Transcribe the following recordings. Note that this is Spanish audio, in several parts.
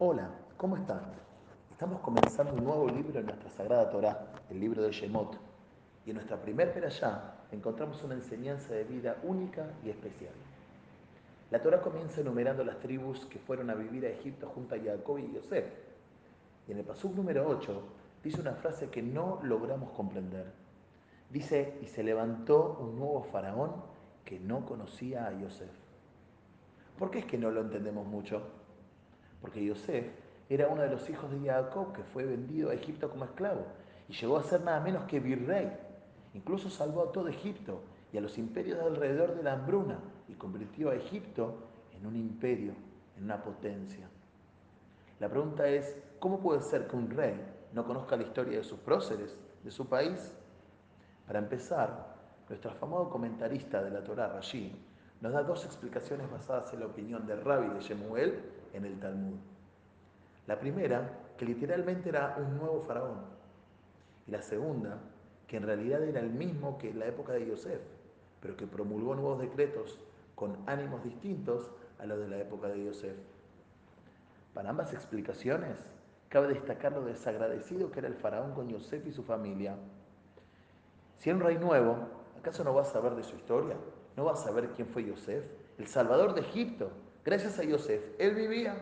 Hola, ¿cómo están? Estamos comenzando un nuevo libro en nuestra Sagrada Torá, el libro de Shemot. Y en nuestra primer perashá encontramos una enseñanza de vida única y especial. La Torá comienza enumerando las tribus que fueron a vivir a Egipto junto a Jacob y Yosef. Y en el pasuk número 8 dice una frase que no logramos comprender. Dice, y se levantó un nuevo faraón que no conocía a Yosef. ¿Por qué es que no lo entendemos mucho? Porque Yosef era uno de los hijos de Jacob que fue vendido a Egipto como esclavo y llegó a ser nada menos que virrey. Incluso salvó a todo Egipto y a los imperios de alrededor de la hambruna y convirtió a Egipto en un imperio, en una potencia. La pregunta es, ¿cómo puede ser que un rey no conozca la historia de sus próceres, de su país? Para empezar, nuestro afamado comentarista de la Torah, Rashi, nos da dos explicaciones basadas en la opinión del rabbi de Shemuel en el Talmud. La primera, que literalmente era un nuevo faraón. Y la segunda, que en realidad era el mismo que en la época de Yosef, pero que promulgó nuevos decretos con ánimos distintos a los de la época de Yosef. Para ambas explicaciones, cabe destacar lo desagradecido que era el faraón con Yosef y su familia. Si era un rey nuevo, ¿acaso no va a saber de su historia? ¿No va a saber quién fue Yosef? El salvador de Egipto. Gracias a Yosef, él vivía.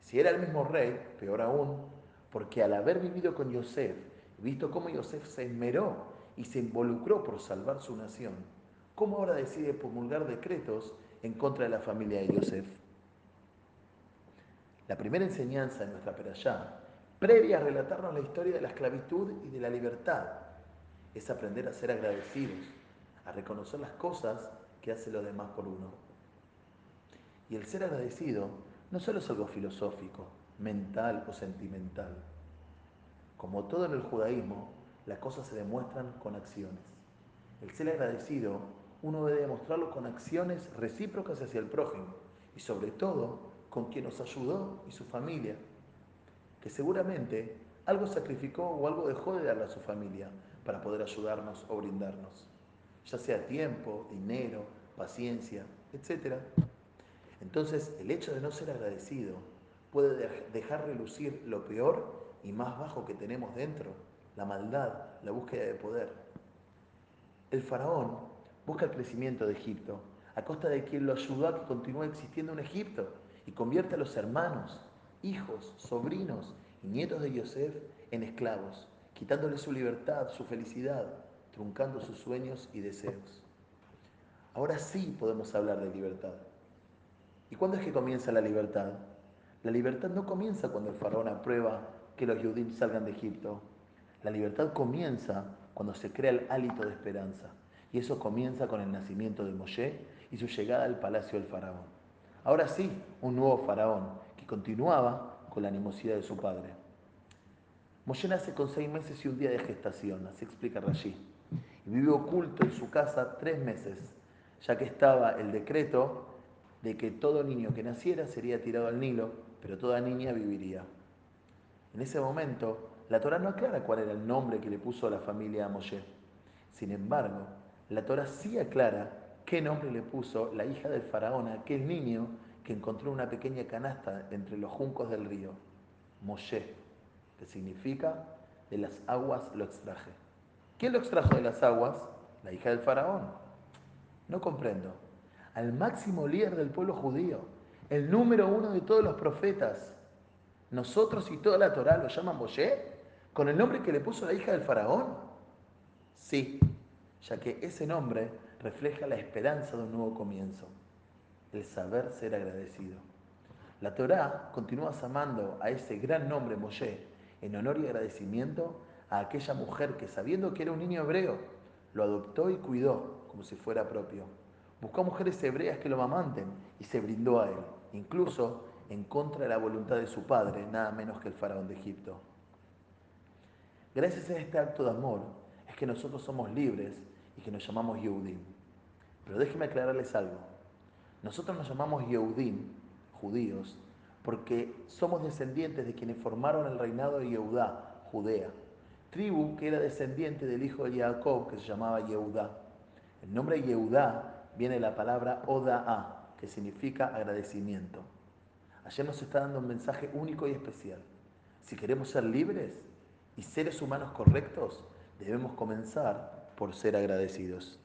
Si era el mismo rey, peor aún, porque al haber vivido con Yosef, visto cómo Yosef se esmeró y se involucró por salvar su nación, ¿cómo ahora decide promulgar decretos en contra de la familia de Yosef? La primera enseñanza de nuestra perashá, previa a relatarnos la historia de la esclavitud y de la libertad, es aprender a ser agradecidos, a reconocer las cosas que hacen los demás por uno. Y el ser agradecido no solo es algo filosófico, mental o sentimental. Como todo en el judaísmo, las cosas se demuestran con acciones. El ser agradecido, uno debe demostrarlo con acciones recíprocas hacia el prójimo y sobre todo con quien nos ayudó y su familia, que seguramente algo sacrificó o algo dejó de darle a su familia para poder ayudarnos o brindarnos, ya sea tiempo, dinero, paciencia, etc. Entonces, el hecho de no ser agradecido puede dejar relucir lo peor y más bajo que tenemos dentro, la maldad, la búsqueda de poder. El faraón busca el crecimiento de Egipto a costa de quien lo ayudó a que continúe existiendo en Egipto y convierte a los hermanos, hijos, sobrinos y nietos de Yosef en esclavos, quitándole su libertad, su felicidad, truncando sus sueños y deseos. Ahora sí podemos hablar de libertad. ¿Y cuándo es que comienza la libertad? La libertad no comienza cuando el faraón aprueba que los judíos salgan de Egipto. La libertad comienza cuando se crea el hálito de esperanza. Y eso comienza con el nacimiento de Moshe y su llegada al palacio del faraón. Ahora sí, un nuevo faraón que continuaba con la animosidad de su padre. Moshe nace con seis meses y un día de gestación, así explica Rashi. Vive oculto en su casa tres meses, ya que estaba el decreto de que todo niño que naciera sería tirado al Nilo, pero toda niña viviría. En ese momento, la Torah no aclara cuál era el nombre que le puso a la familia a Moshe. Sin embargo, la Torah sí aclara qué nombre le puso la hija del faraón a aquel niño que encontró una pequeña canasta entre los juncos del río, Moshe, que significa de las aguas lo extraje. ¿Quién lo extrajo de las aguas? La hija del faraón. No comprendo. Al máximo líder del pueblo judío, el número uno de todos los profetas, nosotros y toda la Torah lo llaman Moshe, con el nombre que le puso la hija del faraón. Sí, ya que ese nombre refleja la esperanza de un nuevo comienzo, el saber ser agradecido. La Torá continúa llamando a ese gran nombre Moshe en honor y agradecimiento a aquella mujer que sabiendo que era un niño hebreo, lo adoptó y cuidó como si fuera propio. Buscó mujeres hebreas que lo amanten y se brindó a él, incluso en contra de la voluntad de su padre, nada menos que el faraón de Egipto. Gracias a este acto de amor es que nosotros somos libres y que nos llamamos Yehudim. Pero déjenme aclararles algo. Nosotros nos llamamos Yehudim, judíos, porque somos descendientes de quienes formaron el reinado de Yehudá, Judea, tribu que era descendiente del hijo de Jacob que se llamaba Yehudá. El nombre Yehudá viene de la palabra Oda'a, que significa agradecimiento. Ayer nos está dando un mensaje único y especial. Si queremos ser libres y seres humanos correctos, debemos comenzar por ser agradecidos.